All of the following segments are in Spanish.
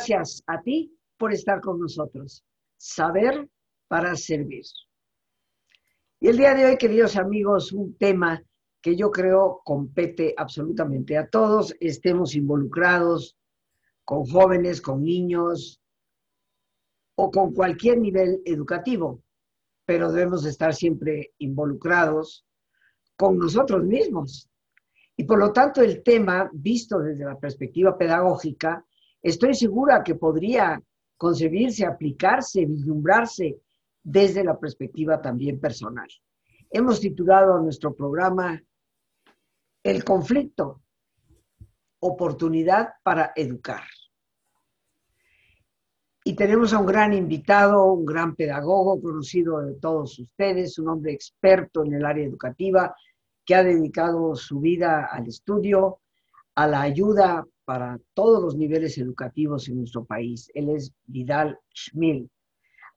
gracias a ti por estar con nosotros. Saber para servir. Y el día de hoy, queridos amigos, un tema que yo creo compete absolutamente a todos, estemos involucrados con jóvenes, con niños o con cualquier nivel educativo, pero debemos estar siempre involucrados con nosotros mismos. Y por lo tanto, el tema, visto desde la perspectiva pedagógica, estoy segura que podría concebirse, aplicarse, vislumbrarse desde la perspectiva también personal. Hemos titulado a nuestro programa El conflicto, oportunidad para educar. Y tenemos a un gran invitado, un gran pedagogo conocido de todos ustedes, un hombre experto en el área educativa que ha dedicado su vida al estudio, a la ayuda para todos los niveles educativos en nuestro país. Él es Vidal Schmil,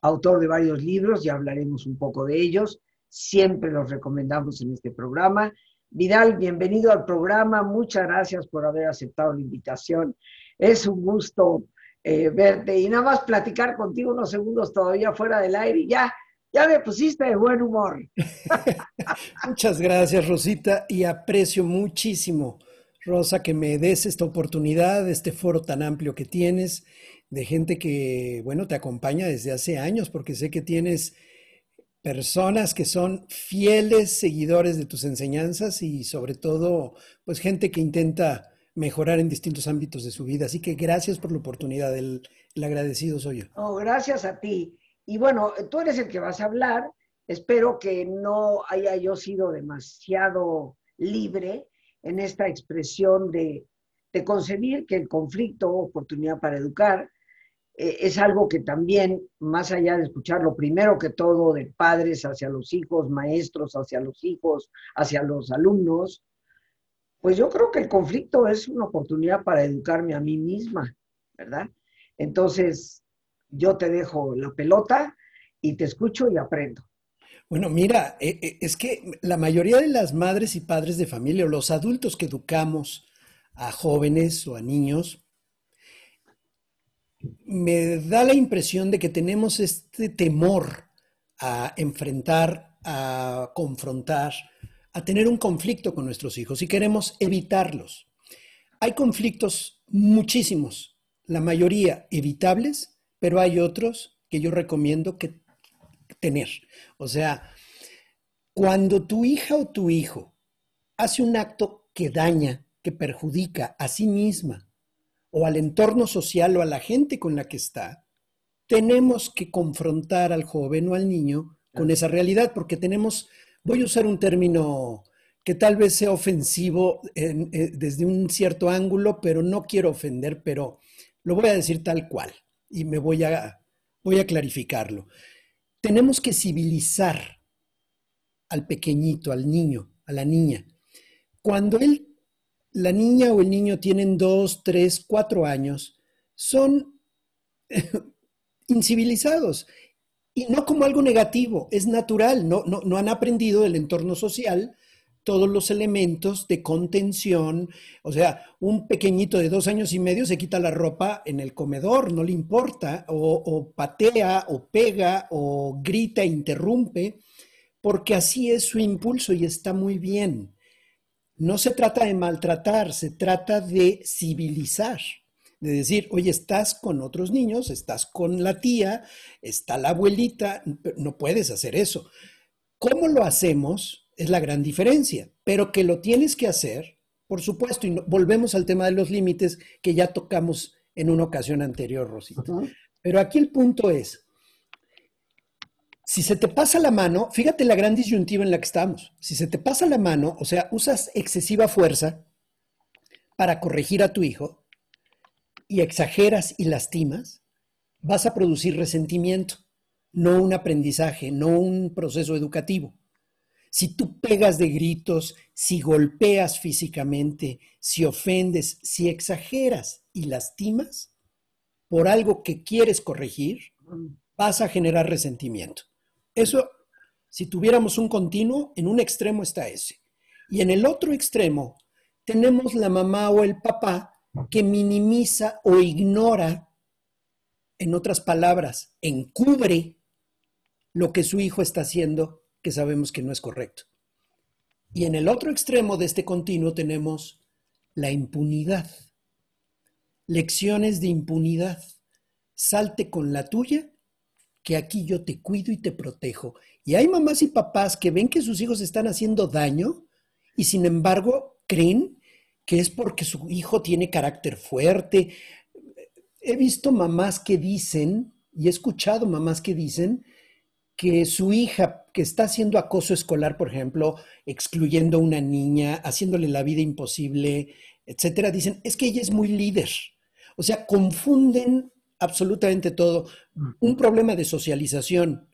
autor de varios libros, ya hablaremos un poco de ellos, siempre los recomendamos en este programa. Vidal, bienvenido al programa, muchas gracias por haber aceptado la invitación. Es un gusto eh, verte y nada más platicar contigo unos segundos todavía fuera del aire y ya, ya me pusiste de buen humor. Muchas gracias, Rosita, y aprecio muchísimo Rosa, que me des esta oportunidad, este foro tan amplio que tienes, de gente que, bueno, te acompaña desde hace años, porque sé que tienes personas que son fieles seguidores de tus enseñanzas y sobre todo, pues gente que intenta mejorar en distintos ámbitos de su vida. Así que gracias por la oportunidad, el, agradecido soy yo. Oh, gracias a ti. Y bueno, tú eres el que vas a hablar. Espero que no haya yo sido demasiado libre en esta expresión de, concebir que el conflicto, oportunidad para educar, eh, es algo que también, más allá de escuchar lo primero que todo de padres hacia los hijos, maestros hacia los hijos, hacia los alumnos, pues yo creo que el conflicto es una oportunidad para educarme a mí misma, ¿verdad? Entonces, yo te dejo la pelota y te escucho y aprendo. Bueno, mira, eh, eh, es que la mayoría de las madres y padres de familia o los adultos que educamos a jóvenes o a niños, me da la impresión de que tenemos este temor a enfrentar, a confrontar, a tener un conflicto con nuestros hijos y queremos evitarlos. Hay conflictos muchísimos, la mayoría evitables, pero hay otros que yo recomiendo que tener. O sea, cuando tu hija o tu hijo hace un acto que daña, que perjudica a sí misma o al entorno social o a la gente con la que está, tenemos que confrontar al joven o al niño con esa realidad, porque tenemos, voy a usar un término que tal vez sea ofensivo eh, desde un cierto ángulo, pero no quiero ofender, pero lo voy a decir tal cual y me voy a, voy a clarificarlo. Tenemos que civilizar al pequeñito, al niño, a la niña. Cuando él, la niña o el niño tienen dos, tres, cuatro años, son incivilizados. Y no como algo negativo, es natural, no, no, no han aprendido del entorno social todos los elementos de contención. O sea, un pequeñito de dos años y medio se quita la ropa en el comedor, no le importa, o, patea, o pega, o grita, interrumpe, porque así es su impulso y está muy bien. No se trata de maltratar, se trata de civilizar de decir, oye, estás con otros niños, estás con la tía, está la abuelita, no puedes hacer eso. ¿Cómo lo hacemos? Es la gran diferencia, pero que lo tienes que hacer, por supuesto, y volvemos al tema de los límites que ya tocamos en una ocasión anterior, Rosita. Pero aquí el punto es, si se te pasa la mano, fíjate la gran disyuntiva en la que estamos, si se te pasa la mano, o sea, usas excesiva fuerza para corregir a tu hijo y exageras y lastimas, vas a producir resentimiento, no un aprendizaje, no un proceso educativo. Si tú pegas de gritos, si golpeas físicamente, si ofendes, si exageras y lastimas por algo que quieres corregir, vas a generar resentimiento. Eso, si tuviéramos un continuo, en un extremo está ese. Y en el otro extremo tenemos la mamá o el papá que minimiza o ignora en otras palabras, encubre lo que su hijo está haciendo que sabemos que no es correcto. Y en el otro extremo de este continuo tenemos la impunidad. Lecciones de impunidad. Salte con la tuya, que aquí yo te cuido y te protejo. Y hay mamás y papás que ven que sus hijos están haciendo daño y sin embargo creen que es porque su hijo tiene carácter fuerte. He visto mamás que dicen, y he escuchado mamás que dicen, que su hija que está haciendo acoso escolar, por ejemplo, excluyendo a una niña, haciéndole la vida imposible, etcétera, dicen, es que ella es muy líder. O sea, confunden absolutamente todo. Un problema de socialización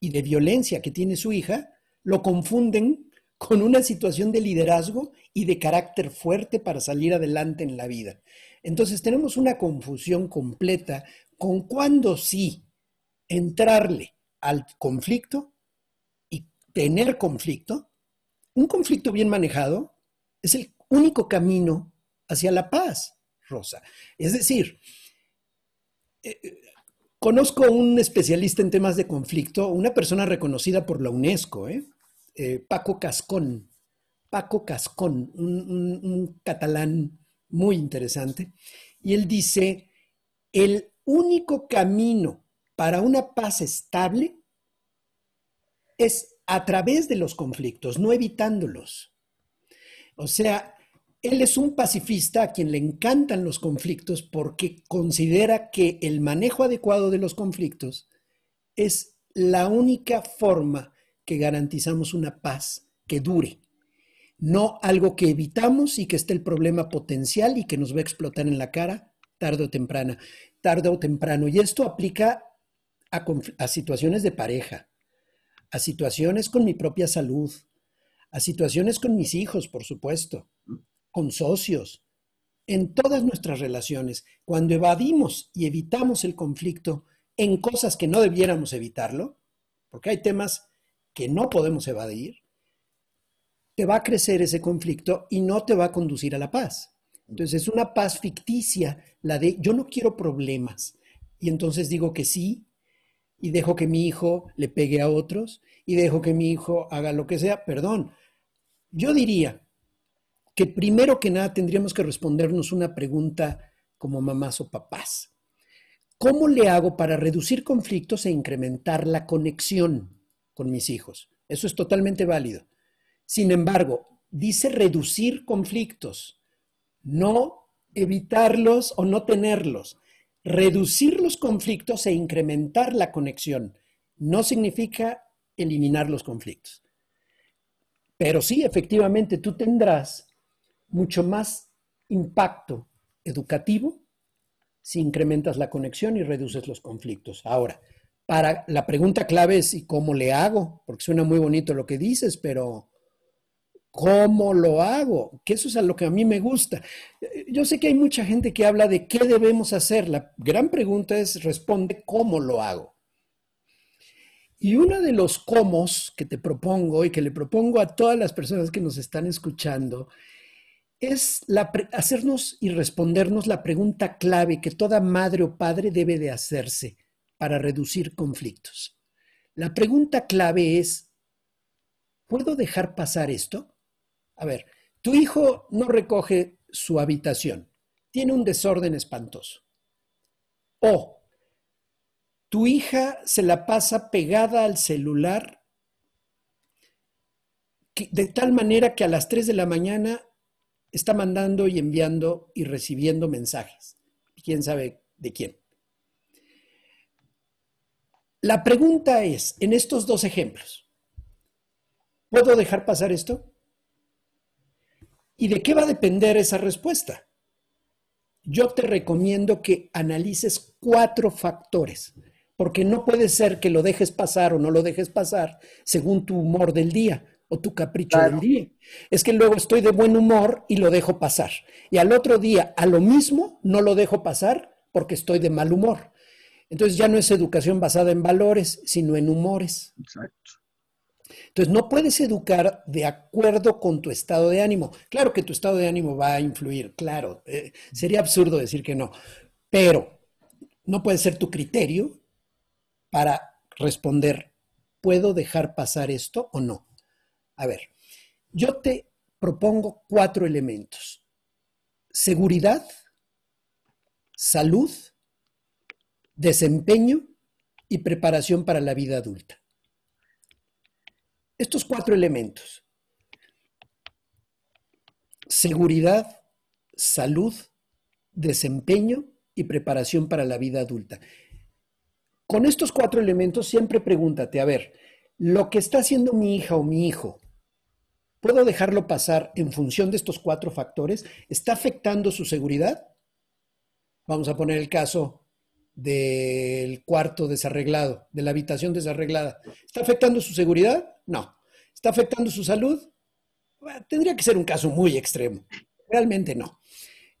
y de violencia que tiene su hija, lo confunden con una situación de liderazgo y de carácter fuerte para salir adelante en la vida. Entonces tenemos una confusión completa con cuándo sí entrarle al conflicto y tener conflicto. Un conflicto bien manejado es el único camino hacia la paz, Rosa. Es decir, eh, eh, conozco un especialista en temas de conflicto, una persona reconocida por la UNESCO, ¿eh? Paco Cascón. Paco Cascón, un catalán muy interesante. Y él dice, el único camino para una paz estable es a través de los conflictos, no evitándolos. O sea, él es un pacifista a quien le encantan los conflictos porque considera que el manejo adecuado de los conflictos es la única forma que garantizamos una paz que dure, no algo que evitamos y que esté el problema potencial y que nos va a explotar en la cara tarde o temprana, tarde o temprano. Y esto aplica a, situaciones de pareja, a situaciones con mi propia salud, a situaciones con mis hijos, por supuesto, con socios, en todas nuestras relaciones, cuando evadimos y evitamos el conflicto en cosas que no debiéramos evitarlo, porque hay temas que no podemos evadir, te va a crecer ese conflicto y no te va a conducir a la paz. Entonces es una paz ficticia, la de yo no quiero problemas. Y entonces digo que sí y dejo que mi hijo le pegue a otros y dejo que mi hijo haga lo que sea. Perdón, yo diría, que primero que nada tendríamos que respondernos una pregunta como mamás o papás. ¿Cómo le hago para reducir conflictos e incrementar la conexión con mis hijos? Eso es totalmente válido. Sin embargo, dice reducir conflictos, no evitarlos o no tenerlos. Reducir los conflictos e incrementar la conexión no significa eliminar los conflictos. Pero sí, efectivamente, tú tendrás mucho más impacto educativo si incrementas la conexión y reduces los conflictos. Ahora, para la pregunta clave es ¿y cómo le hago? Porque suena muy bonito lo que dices, pero ¿cómo lo hago? Que eso es a lo que a mí me gusta. Yo sé que hay mucha gente que habla de qué debemos hacer. La gran pregunta es responde ¿cómo lo hago? Y uno de los cómo que te propongo y que le propongo a todas las personas que nos están escuchando es hacernos y respondernos la pregunta clave que toda madre o padre debe de hacerse para reducir conflictos. La pregunta clave es, ¿puedo dejar pasar esto? A ver, tu hijo no recoge su habitación, tiene un desorden espantoso. O tu hija se la pasa pegada al celular de tal manera que a las 3 de la mañana está mandando y enviando y recibiendo mensajes. ¿Quién sabe de quién? La pregunta es, en estos dos ejemplos, ¿puedo dejar pasar esto? ¿Y de qué va a depender esa respuesta? Yo te recomiendo que analices cuatro factores, porque no puede ser que lo dejes pasar o no lo dejes pasar según tu humor del día o tu capricho del día. Es que luego estoy de buen humor y lo dejo pasar. Y al otro día, a lo mismo, no lo dejo pasar porque estoy de mal humor. Entonces ya no es educación basada en valores, sino en humores. Exacto. Entonces no puedes educar de acuerdo con tu estado de ánimo. Claro que tu estado de ánimo va a influir, claro. Eh, sería absurdo decir que no. Pero no puede ser tu criterio para responder, ¿puedo dejar pasar esto o no? A ver, yo te propongo cuatro elementos. Seguridad, salud, desempeño y preparación para la vida adulta. Estos cuatro elementos, seguridad, salud, desempeño y preparación para la vida adulta. Con estos cuatro elementos siempre pregúntate, a ver, lo que está haciendo mi hija o mi hijo, ¿puedo dejarlo pasar en función de estos cuatro factores? ¿Está afectando su seguridad? Vamos a poner el caso del cuarto desarreglado, de la habitación desarreglada. ¿Está afectando su seguridad? No. ¿Está afectando su salud? tendría que ser un caso muy extremo. Realmente no.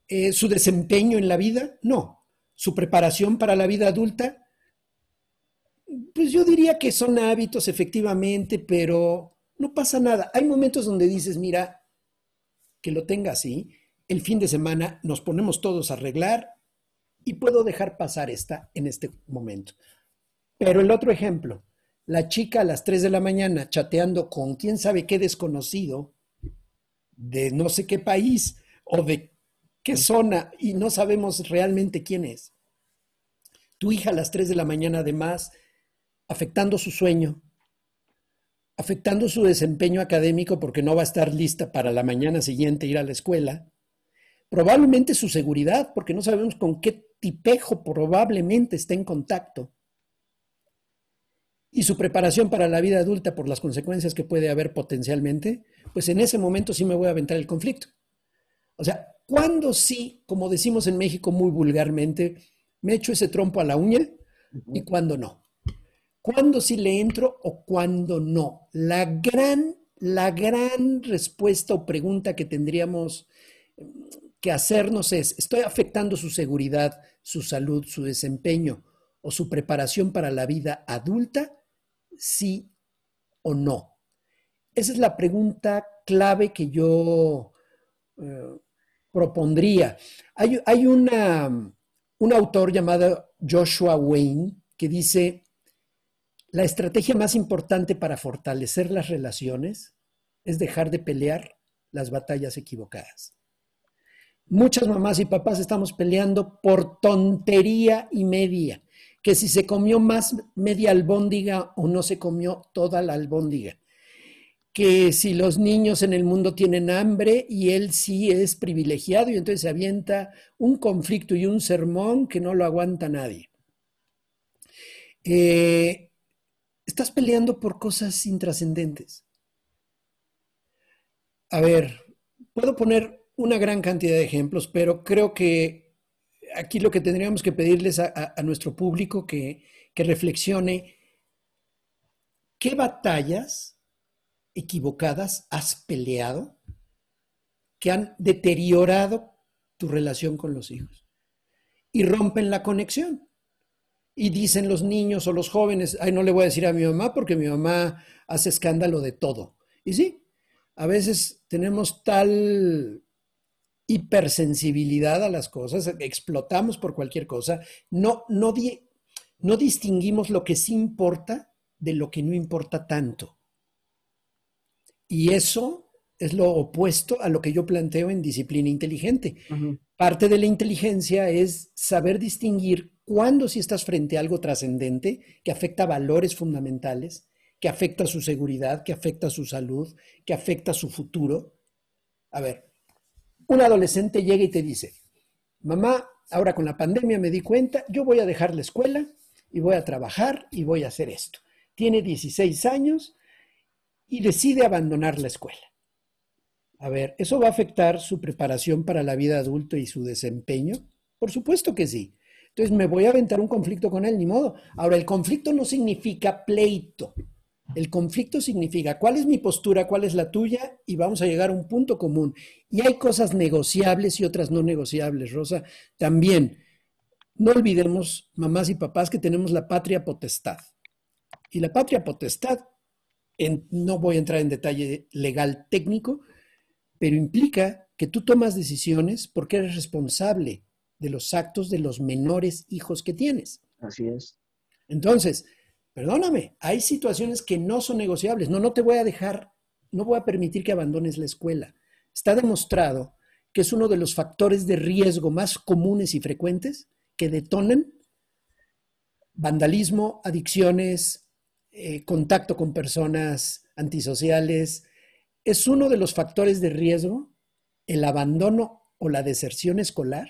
Eh, ¿Su desempeño en la vida? No. ¿Su preparación para la vida adulta? Pues yo diría que son hábitos efectivamente, pero no pasa nada. Hay momentos donde dices, mira, que lo tenga así, el fin de semana nos ponemos todos a arreglar y puedo dejar pasar esta en este momento. Pero el otro ejemplo, la chica a las 3 de la mañana chateando con quién sabe qué desconocido de no sé qué país o de qué zona y no sabemos realmente quién es. Tu hija a las 3 de la mañana además afectando su sueño, afectando su desempeño académico porque no va a estar lista para la mañana siguiente ir a la escuela, probablemente su seguridad porque no sabemos con qué tipejo probablemente está en contacto y su preparación para la vida adulta por las consecuencias que puede haber potencialmente, pues en ese momento sí me voy a aventar el conflicto. O sea, ¿cuándo sí, como decimos en México muy vulgarmente, me echo ese trompo a la uña y cuándo no? ¿Cuándo sí le entro o cuándo no? La gran, la gran respuesta o pregunta que tendríamos que hacernos es, ¿estoy afectando su seguridad, su salud, su desempeño o su preparación para la vida adulta? Sí o no? Esa es la pregunta clave que yo eh, propondría. Hay, un autor llamado Joshua Wayne que dice, la estrategia más importante para fortalecer las relaciones es dejar de pelear las batallas equivocadas. Muchas mamás y papás estamos peleando por tontería y media que si se comió más media albóndiga o no se comió toda la albóndiga, que si los niños en el mundo tienen hambre y él sí es privilegiado y entonces se avienta un conflicto y un sermón que no lo aguanta nadie. Eh, estás peleando por cosas intrascendentes. A ver, puedo poner una gran cantidad de ejemplos, pero creo que aquí lo que tendríamos que pedirles a, nuestro público que, que reflexione qué batallas equivocadas has peleado que han deteriorado tu relación con los hijos y rompen la conexión. Y dicen los niños o los jóvenes, ay, no le voy a decir a mi mamá porque mi mamá hace escándalo de todo. Y sí, a veces tenemos tal hipersensibilidad a las cosas, explotamos por cualquier cosa, no, no, no distinguimos lo que sí importa de lo que no importa tanto. Y eso es lo opuesto a lo que yo planteo en disciplina inteligente. Parte de la inteligencia es saber distinguir cuándo si estás frente a algo trascendente que afecta valores fundamentales, que afecta su seguridad, que afecta su salud, que afecta su futuro. A ver, un adolescente llega y te dice, mamá, ahora con la pandemia me di cuenta, yo voy a dejar la escuela y voy a trabajar y voy a hacer esto. Tiene 16 años y decide abandonar la escuela. A ver, ¿eso va a afectar su preparación para la vida adulta y su desempeño? Por supuesto que sí. Entonces me voy a aventar un conflicto con él, ni modo. Ahora, el conflicto no significa pleito. El conflicto significa cuál es mi postura, cuál es la tuya y vamos a llegar a un punto común. Y hay cosas negociables y otras no negociables, Rosa. También, no olvidemos, mamás y papás, que tenemos la patria potestad. Y la patria potestad, no voy a entrar en detalle legal técnico, pero implica que tú tomas decisiones porque eres responsable de los actos de los menores hijos que tienes. Así es. Entonces, perdóname, hay situaciones que no son negociables. No, no te voy a dejar, no voy a permitir que abandones la escuela. Está demostrado que es uno de los factores de riesgo más comunes y frecuentes que detonan vandalismo, adicciones, eh, contacto con personas antisociales. Es uno de los factores de riesgo, el abandono o la deserción escolar,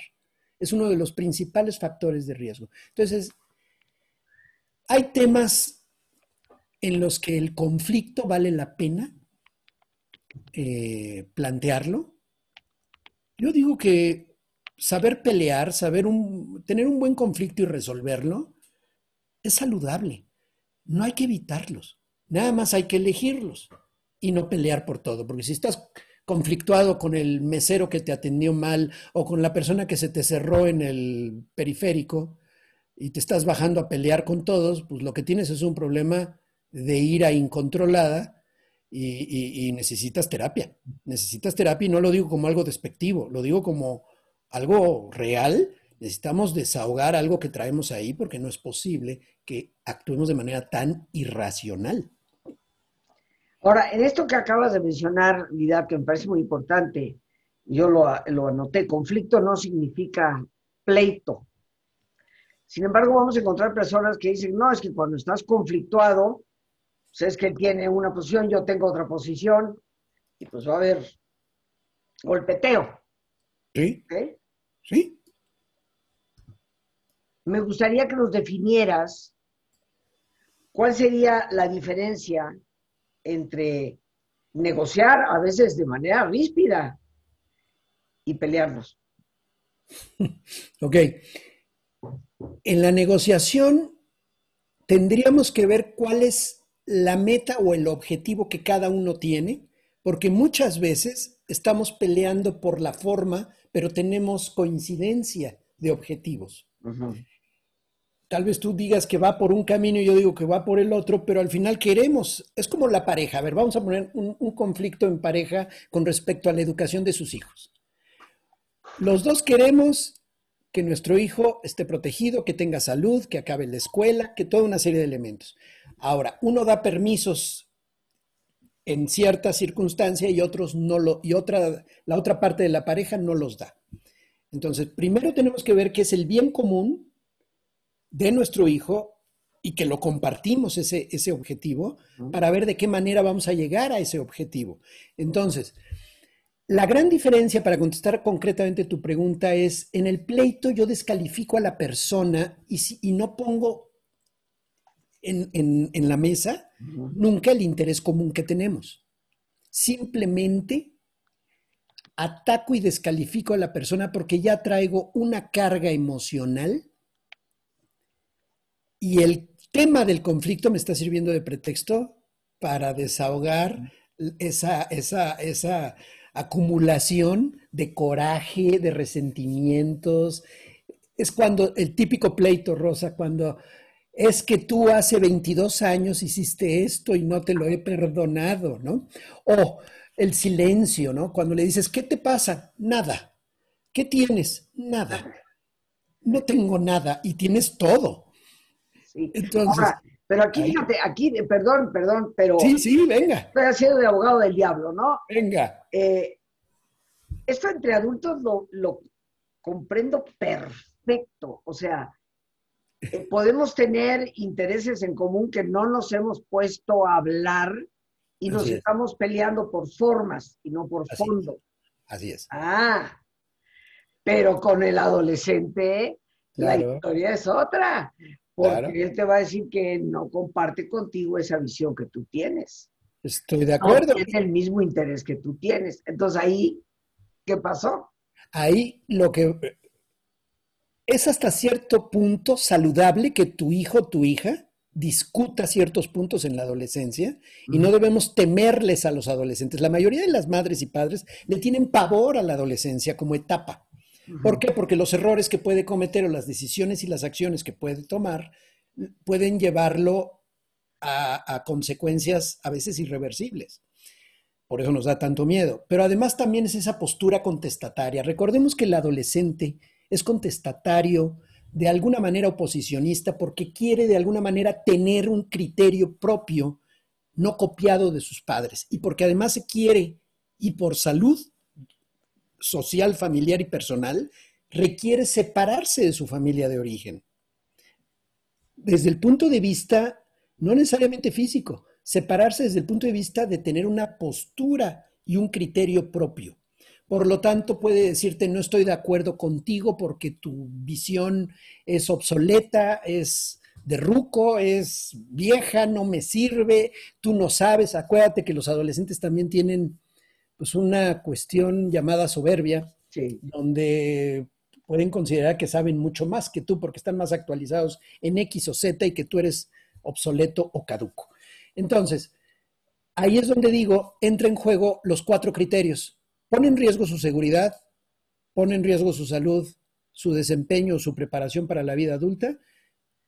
es uno de los principales factores de riesgo. Entonces, hay temas en los que el conflicto vale la pena eh, plantearlo. Yo digo que saber pelear, saber tener un buen conflicto y resolverlo, es saludable. No hay que evitarlos, nada más hay que elegirlos y no pelear por todo, porque si estás conflictuado con el mesero que te atendió mal o con la persona que se te cerró en el periférico y te estás bajando a pelear con todos, pues lo que tienes es un problema de ira incontrolada y, necesitas terapia. Necesitas terapia y no lo digo como algo despectivo, lo digo como algo real. Necesitamos desahogar algo que traemos ahí porque no es posible que actuemos de manera tan irracional. Ahora, en esto que acabas de mencionar, Vidal, que me parece muy importante, yo lo, lo anoté, conflicto no significa pleito. Sin embargo, vamos a encontrar personas que dicen, no, es que cuando estás conflictuado, pues es que él tiene una posición, yo tengo otra posición, y pues va a haber golpeteo. Sí. Sí. Me gustaría que nos definieras cuál sería la diferencia entre negociar a veces de manera ríspida y pelearnos. Ok. En la negociación tendríamos que ver cuál es la meta o el objetivo que cada uno tiene, porque muchas veces estamos peleando por la forma, pero tenemos coincidencia de objetivos. Tal vez tú digas que va por un camino y yo digo que va por el otro, pero al final queremos, es como la pareja. A ver, vamos a poner un, un conflicto en pareja con respecto a la educación de sus hijos. Los dos queremos que nuestro hijo esté protegido, que tenga salud, que acabe la escuela, que toda una serie de elementos. Ahora, uno da permisos en cierta circunstancia y otros no lo, y otra, la otra parte de la pareja no los da. Entonces, primero tenemos que ver qué es el bien común de nuestro hijo y que lo compartimos ese, ese objetivo para ver de qué manera vamos a llegar a ese objetivo. Entonces, la gran diferencia para contestar concretamente tu pregunta es, en el pleito yo descalifico a la persona y, y no pongo en, la mesa nunca el interés común que tenemos. Simplemente ataco y descalifico a la persona porque ya traigo una carga emocional y el tema del conflicto me está sirviendo de pretexto para desahogar esa, esa, esa acumulación de coraje, de resentimientos. Es cuando el típico pleito, Rosa, cuando es que tú hace 22 años hiciste esto y no te lo he perdonado, ¿no? O el silencio, ¿no? Cuando le dices, ¿qué te pasa? Nada. ¿Qué tienes? Nada. No tengo nada y tienes todo. Sí. Entonces, pero aquí, fíjate, aquí, perdón, perdón, pero... Sí, sí, venga. Estoy haciendo de abogado del diablo, ¿no? Venga. Eh, esto entre adultos lo, lo comprendo perfecto. O sea, eh, podemos tener intereses en común que no nos hemos puesto a hablar y nos estamos peleando por formas y no por fondo. Así es. Ah, pero con el adolescente la historia es otra, porque él te va a decir que no comparte contigo esa visión que tú tienes. Estoy de acuerdo. No tiene el mismo interés que tú tienes. Entonces ahí, ¿qué pasó? Ahí lo que es hasta cierto punto saludable que tu hijo o tu hija discuta ciertos puntos en la adolescencia y no debemos temerles a los adolescentes. La mayoría de las madres y padres le tienen pavor a la adolescencia como etapa. ¿Por qué? Porque los errores que puede cometer o las decisiones y las acciones que puede tomar pueden llevarlo a, consecuencias a veces irreversibles. Por eso nos da tanto miedo. Pero además también es esa postura contestataria. Recordemos que el adolescente es contestatario, de alguna manera oposicionista, porque quiere de alguna manera tener un criterio propio, no copiado de sus padres, y porque además se quiere, y por salud social, familiar y personal, requiere separarse de su familia de origen. Desde el punto de vista, no necesariamente físico, separarse desde el punto de vista de tener una postura y un criterio propio. Por lo tanto, puede decirte, no estoy de acuerdo contigo porque tu visión es obsoleta, es de ruco, es vieja, no me sirve, tú no sabes. Acuérdate que los adolescentes también tienen pues una cuestión llamada soberbia, donde pueden considerar que saben mucho más que tú porque están más actualizados en X o Z y que tú eres obsoleto o caduco. Entonces, ahí es donde digo, entra en juego los cuatro criterios. Pone en riesgo su seguridad, pone en riesgo su salud, su desempeño, su preparación para la vida adulta.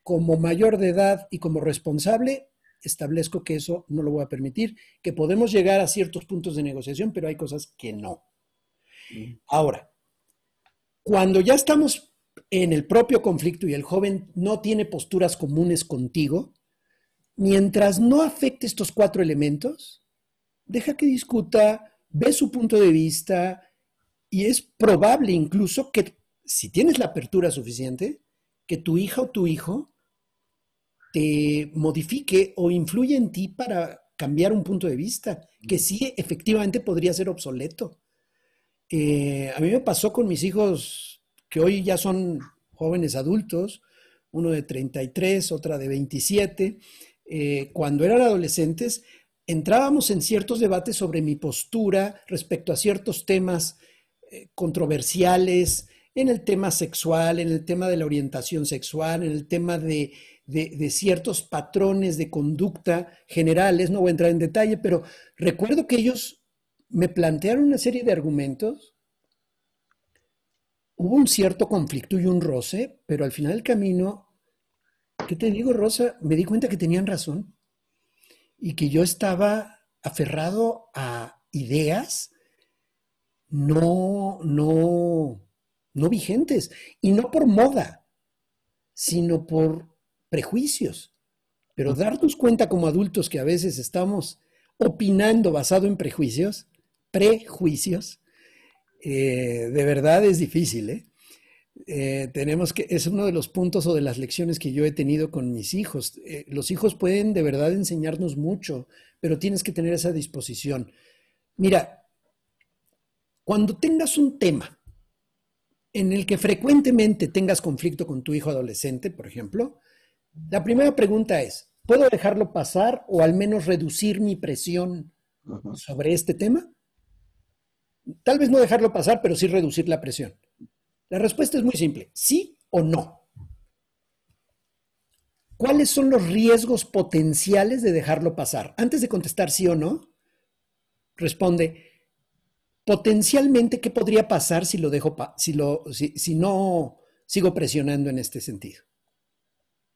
Como mayor de edad y como responsable, establezco que eso no lo voy a permitir, que podemos llegar a ciertos puntos de negociación, pero hay cosas que no. Mm. Ahora, cuando ya estamos en el propio conflicto y el joven no tiene posturas comunes contigo, mientras no afecte estos cuatro elementos, deja que discuta, ve su punto de vista y es probable incluso que si tienes la apertura suficiente, que tu hija o tu hijo te modifique o influya en ti para cambiar un punto de vista, que sí efectivamente podría ser obsoleto. Eh, a mí me pasó con mis hijos que hoy ya son jóvenes adultos, uno de 33, otra de 27, eh, cuando eran adolescentes, entrábamos en ciertos debates sobre mi postura respecto a ciertos temas eh, controversiales, en el tema sexual, en el tema de la orientación sexual, en el tema de, de, ciertos patrones de conducta generales, no voy a entrar en detalle, pero recuerdo que ellos me plantearon una serie de argumentos, hubo un cierto conflicto y un roce, pero al final del camino ¿Qué te digo, Rosa? Me di cuenta que tenían razón y que yo estaba aferrado a ideas no, no, no vigentes y no por moda, sino por prejuicios. Pero darnos cuenta como adultos que a veces estamos opinando basado en prejuicios, prejuicios, eh, de verdad es difícil, ¿eh? Eh, tenemos que, es uno de los puntos o de las lecciones que yo he tenido con mis hijos. Los hijos pueden de verdad enseñarnos mucho, pero tienes que tener esa disposición. Mira, cuando tengas un tema en el que frecuentemente tengas conflicto con tu hijo adolescente, por ejemplo, la primera pregunta es, ¿puedo dejarlo pasar o al menos reducir mi presión sobre este tema? Tal vez no dejarlo pasar, pero sí reducir la presión. La respuesta es muy simple, sí o no. ¿Cuáles son los riesgos potenciales de dejarlo pasar? Antes de contestar sí o no, responde, potencialmente, ¿qué podría pasar si lo dejo, si, lo, si no sigo presionando en este sentido?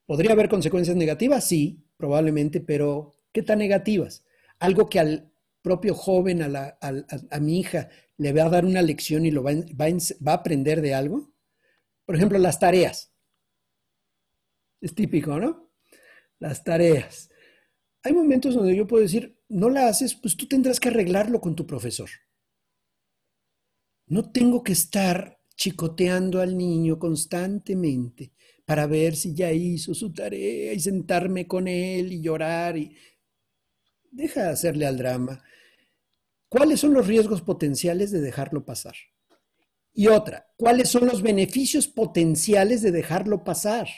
¿Podría haber consecuencias negativas? Sí, probablemente, pero ¿qué tan negativas? Algo que al propio joven, a, a, mi hija, le va a dar una lección y lo va, va, a aprender de algo? Por ejemplo, las tareas. Es típico, ¿no? Las tareas. Hay momentos donde yo puedo decir, no la haces, pues tú tendrás que arreglarlo con tu profesor. No tengo que estar chicoteando al niño constantemente para ver si ya hizo su tarea y sentarme con él y llorar y deja de hacerle al drama. ¿Cuáles son los riesgos potenciales de dejarlo pasar? Y otra, ¿cuáles son los beneficios potenciales de dejarlo pasar?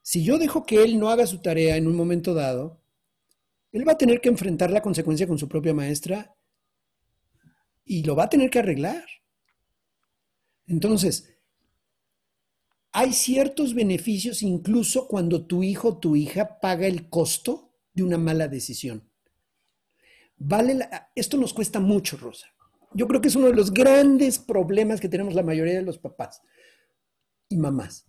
Si yo dejo que él no haga su tarea en un momento dado, él va a tener que enfrentar la consecuencia con su propia maestra y lo va a tener que arreglar. Entonces, hay ciertos beneficios incluso cuando tu hijo o tu hija paga el costo de una mala decisión. Vale esto nos cuesta mucho, Rosa. Yo creo que es uno de los grandes problemas que tenemos la mayoría de los papás y mamás.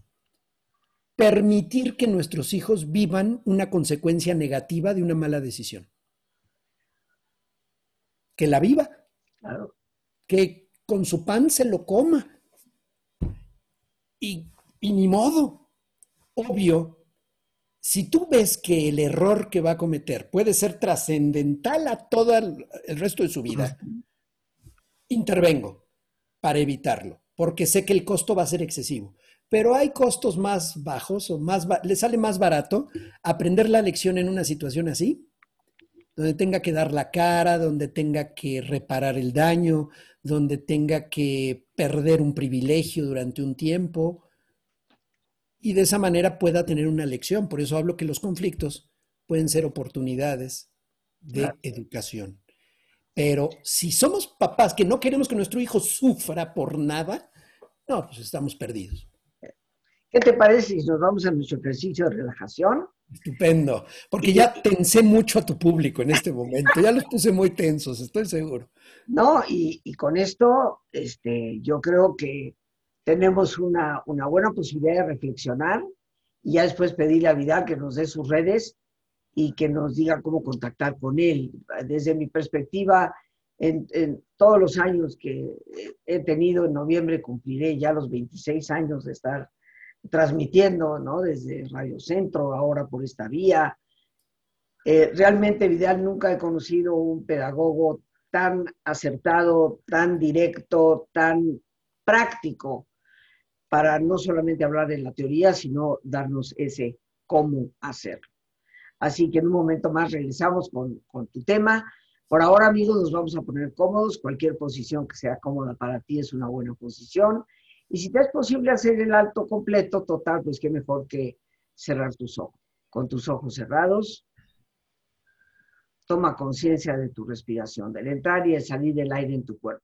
Permitir que nuestros hijos vivan una consecuencia negativa de una mala decisión. Que la viva. Que con su pan se lo coma. y, y ni modo. Obvio, si tú ves que el error que va a cometer puede ser trascendental a todo el, resto de su vida, intervengo para evitarlo, porque sé que el costo va a ser excesivo. Pero hay costos más bajos o más, le sale más barato aprender la lección en una situación así, donde tenga que dar la cara, donde tenga que reparar el daño, donde tenga que perder un privilegio durante un tiempo, y de esa manera pueda tener una lección. Por eso hablo que los conflictos pueden ser oportunidades de educación. Pero si somos papás que no queremos que nuestro hijo sufra por nada, no, pues estamos perdidos. ¿Qué te parece si nos vamos a nuestro ejercicio de relajación? Estupendo, porque ya tensé mucho a tu público en este momento, ya los puse muy tensos, estoy seguro. No, y, y con esto, este, yo creo que tenemos una, buena posibilidad de reflexionar y ya después pedirle a Vidal que nos dé sus redes y que nos diga cómo contactar con él. Desde mi perspectiva, en, todos los años que he tenido, en noviembre cumpliré ya los 26 años de estar transmitiendo, ¿no? Desde Radio Centro, ahora por esta vía. Eh, realmente, Vidal, nunca he conocido un pedagogo tan acertado, tan directo, tan práctico para no solamente hablar de la teoría, sino darnos ese cómo hacerlo. Así que en un momento más regresamos con, tu tema. Por ahora, amigos, nos vamos a poner cómodos. Cualquier posición que sea cómoda para ti es una buena posición. Y si te es posible hacer el alto completo, total, pues qué mejor que cerrar tus ojos. Con tus ojos cerrados, toma conciencia de tu respiración, del entrar y el salir del aire en tu cuerpo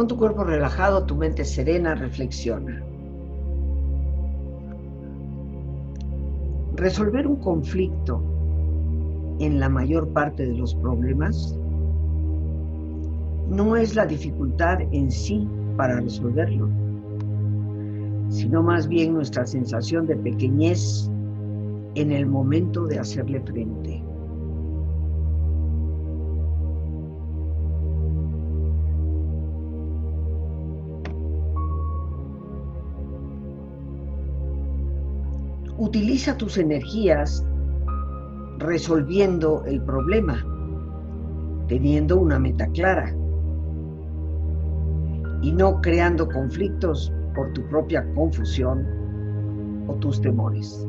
Con tu cuerpo relajado, tu mente serena, reflexiona. Resolver un conflicto en la mayor parte de los problemas no es la dificultad en sí para resolverlo, sino más bien nuestra sensación de pequeñez en el momento de hacerle frente. Utiliza tus energías resolviendo el problema, teniendo una meta clara y no creando conflictos por tu propia confusión o tus temores.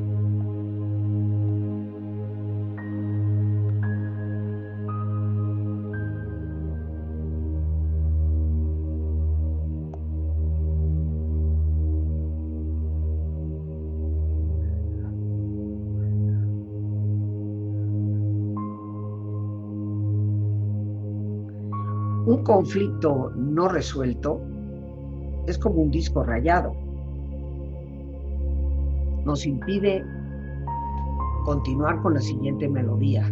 Un conflicto no resuelto es como un disco rayado. Nos impide continuar con la siguiente melodía.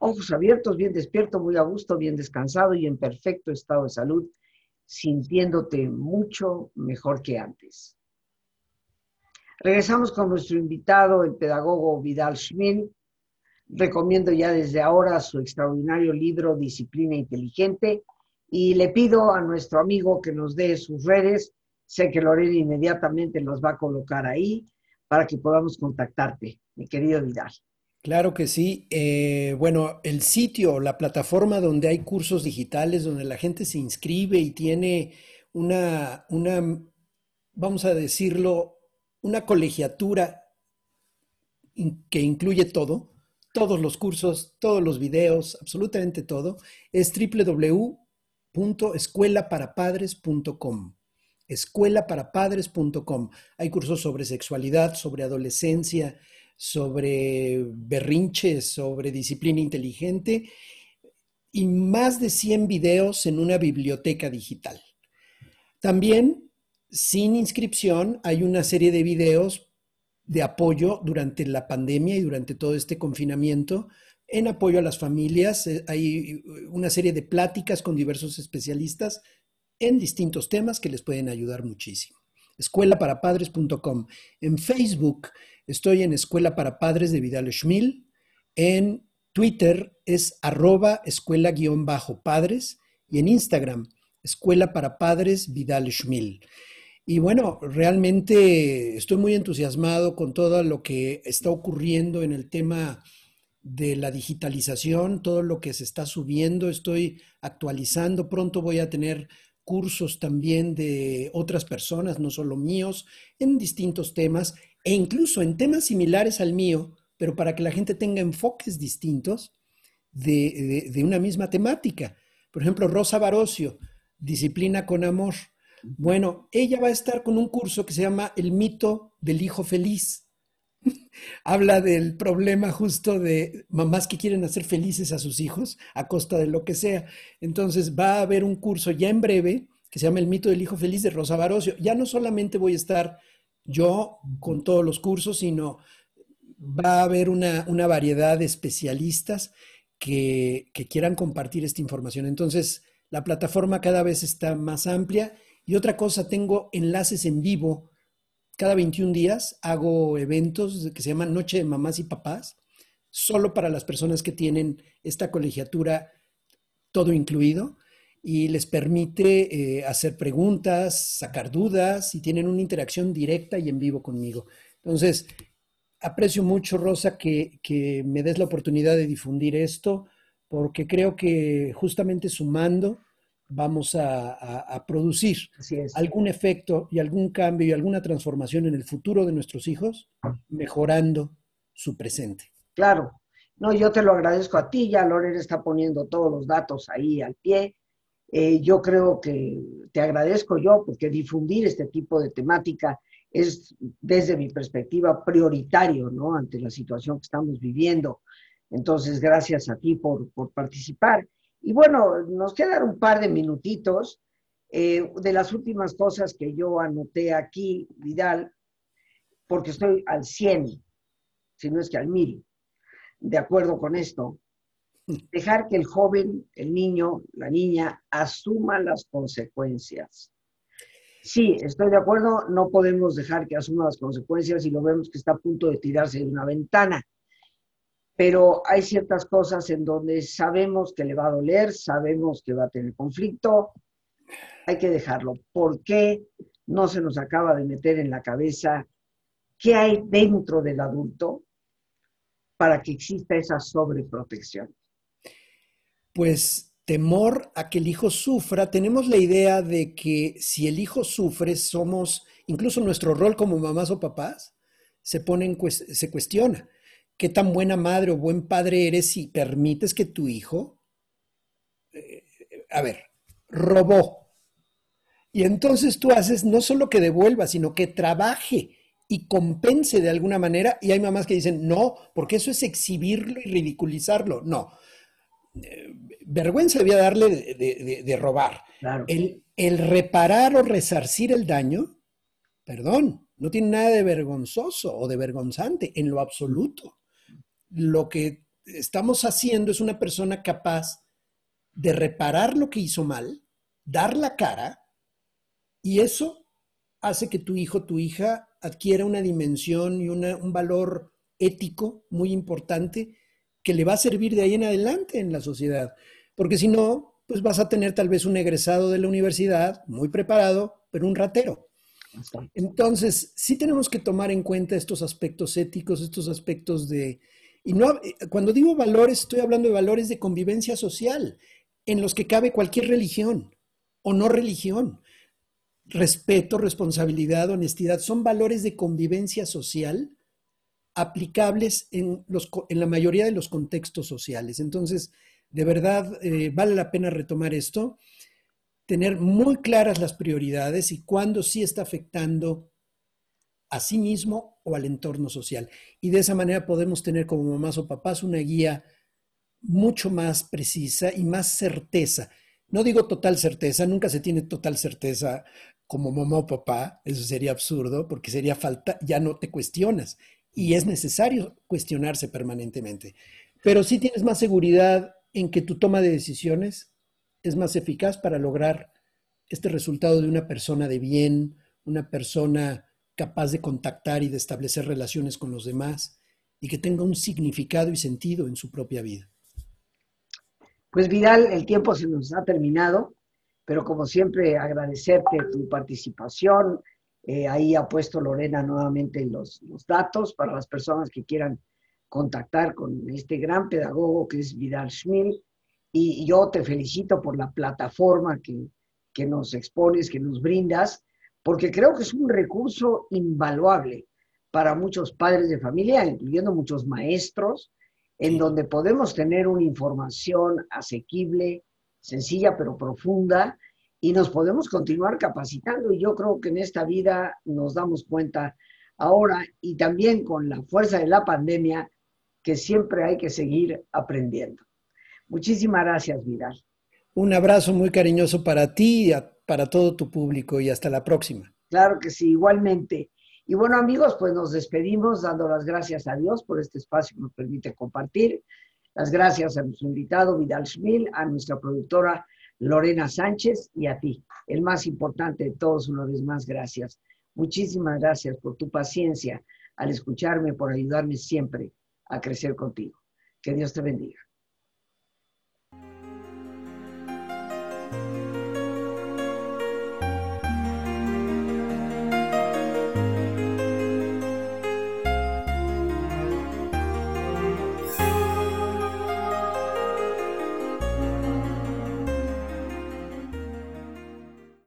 ojos abiertos, bien despierto, muy a gusto, bien descansado y en perfecto estado de salud, sintiéndote mucho mejor que antes. Regresamos con nuestro invitado, el pedagogo Vidal Schmil. Recomiendo ya desde ahora su extraordinario libro Disciplina Inteligente y le pido a nuestro amigo que nos dé sus redes Sé que Lorena inmediatamente los va a colocar ahí para que podamos contactarte, mi querido Vidal. Claro que sí. Eh, bueno, el sitio, la plataforma donde hay cursos digitales, donde la gente se inscribe y tiene una, una vamos a decirlo, una colegiatura que incluye todo, todos los cursos, todos los videos, absolutamente todo, es www.escuelaparapadres.com. Escuelaparapadres.com. Hay cursos sobre sexualidad, sobre adolescencia, sobre berrinches, sobre disciplina inteligente y más de 100 videos en una biblioteca digital. También, sin inscripción, hay una serie de videos de apoyo durante la pandemia y durante todo este confinamiento en apoyo a las familias. Eh, hay una serie de pláticas con diversos especialistas en distintos temas que les pueden ayudar muchísimo. Escuelaparapadres.com. En Facebook Estoy en Escuela para Padres de Vidal Schmil. En Twitter es arroba escuela-padres y en Instagram, Escuela para Padres Vidal Schmil. Y bueno, realmente estoy muy entusiasmado con todo lo que está ocurriendo en el tema de la digitalización, todo lo que se está subiendo, estoy actualizando, pronto voy a tener cursos también de otras personas, no solo míos, en distintos temas e incluso en temas similares al mío, pero para que la gente tenga enfoques distintos de, una misma temática. Por ejemplo, Rosa Barocio, Disciplina con Amor. Bueno, ella va a estar con un curso que se llama El mito del hijo feliz. Habla del problema justo de mamás que quieren hacer felices a sus hijos a costa de lo que sea. Entonces va a haber un curso ya en breve que se llama El mito del hijo feliz de Rosa Barocio. Ya no solamente voy a estar yo con todos los cursos, sino va a haber una, variedad de especialistas que, quieran compartir esta información. Entonces, la plataforma cada vez está más amplia. Y otra cosa, tengo enlaces en vivo. Cada 21 días hago eventos que se llaman Noche de Mamás y Papás, solo para las personas que tienen esta colegiatura todo incluido y les permite eh, hacer preguntas, sacar dudas y tienen una interacción directa y en vivo conmigo. Entonces, aprecio mucho, Rosa, que, me des la oportunidad de difundir esto, porque creo que justamente sumando vamos a, producir algún efecto y algún cambio y alguna transformación en el futuro de nuestros hijos, mejorando su presente. Claro. No, yo te lo agradezco a ti, ya Lorena está poniendo todos los datos ahí al pie eh, yo creo que te agradezco yo porque difundir este tipo de temática es, desde mi perspectiva, prioritario, ¿no? Ante la situación que estamos viviendo. Entonces, gracias a ti por, participar. Y bueno, nos quedan un par de minutitos. Eh, de las últimas cosas que yo anoté aquí, Vidal, porque estoy al 100, si no es que al mil, de acuerdo con esto, dejar que el joven, el niño, la niña asuma las consecuencias. Sí, estoy de acuerdo, no podemos dejar que asuma las consecuencias y lo vemos que está a punto de tirarse de una ventana. Pero hay ciertas cosas en donde sabemos que le va a doler, sabemos que va a tener conflicto, hay que dejarlo. ¿Por qué no se nos acaba de meter en la cabeza qué hay dentro del adulto para que exista esa sobreprotección? pues temor a que el hijo sufra, tenemos la idea de que si el hijo sufre, somos, incluso nuestro rol como mamás o papás, se, pone se cuestiona. ¿Qué tan buena madre o buen padre eres si permites que tu hijo, eh, a ver, robó? Y entonces tú haces no solo que devuelva, sino que trabaje y compense de alguna manera. Y hay mamás que dicen, no, porque eso es exhibirlo y ridiculizarlo. No, vergüenza debía darle de, robar. El, el, reparar o resarcir el daño, perdón, no tiene nada de vergonzoso o de vergonzante en lo absoluto. Lo que estamos haciendo es una persona capaz de reparar lo que hizo mal, dar la cara, y eso hace que tu hijo, tu hija adquiera una dimensión y un valor ético muy importante que le va a servir de ahí en adelante en la sociedad. Porque si no, pues vas a tener tal vez un egresado de la universidad muy preparado, pero un ratero. Entonces, sí tenemos que tomar en cuenta estos aspectos éticos, estos aspectos de... Y no, cuando digo valores, estoy hablando de valores de convivencia social, en los que cabe cualquier religión o no religión. Respeto, responsabilidad, honestidad, son valores de convivencia social aplicables en, los, en la mayoría de los contextos sociales. Entonces, de verdad, eh, vale la pena retomar esto tener muy claras las prioridades y cuándo sí está afectando a sí mismo al entorno social. Y de esa manera podemos tener como mamás o papás una guía mucho más precisa y más certeza. No digo total certeza, nunca se tiene total certeza como mamá o papá, eso sería absurdo porque sería falta, ya no te cuestionas y es necesario cuestionarse permanentemente. Pero sí tienes más seguridad en que tu toma de decisiones es más eficaz para lograr este resultado de una persona de bien, una persona capaz de contactar y de establecer relaciones con los demás y que tenga un significado y sentido en su propia vida. Pues Vidal, el tiempo se nos ha terminado, pero como siempre agradecerte tu participación. Eh, ahí ha puesto Lorena nuevamente los, los datos para las personas que quieran contactar con este gran pedagogo que es Vidal Schmil y yo te felicito por la plataforma que, nos expones, que nos brindas, porque creo que es un recurso invaluable para muchos padres de familia, incluyendo muchos maestros, en donde podemos tener una información asequible, sencilla pero profunda, y nos podemos continuar capacitando. Y yo creo que en esta vida nos damos cuenta ahora y también con la fuerza de la pandemia que siempre hay que seguir aprendiendo. Muchísimas gracias, Vidal. Un abrazo muy cariñoso para ti y para todo tu público y hasta la próxima. Claro que sí, igualmente. Y bueno, amigos, pues nos despedimos dando las gracias a Dios por este espacio que nos permite compartir. Las gracias a nuestro invitado Vidal Schmil, a nuestra productora Lorena Sánchez y a ti. El más importante de todos, una vez más, gracias. Muchísimas gracias por tu paciencia al escucharme, por ayudarme siempre a crecer contigo. Que Dios te bendiga.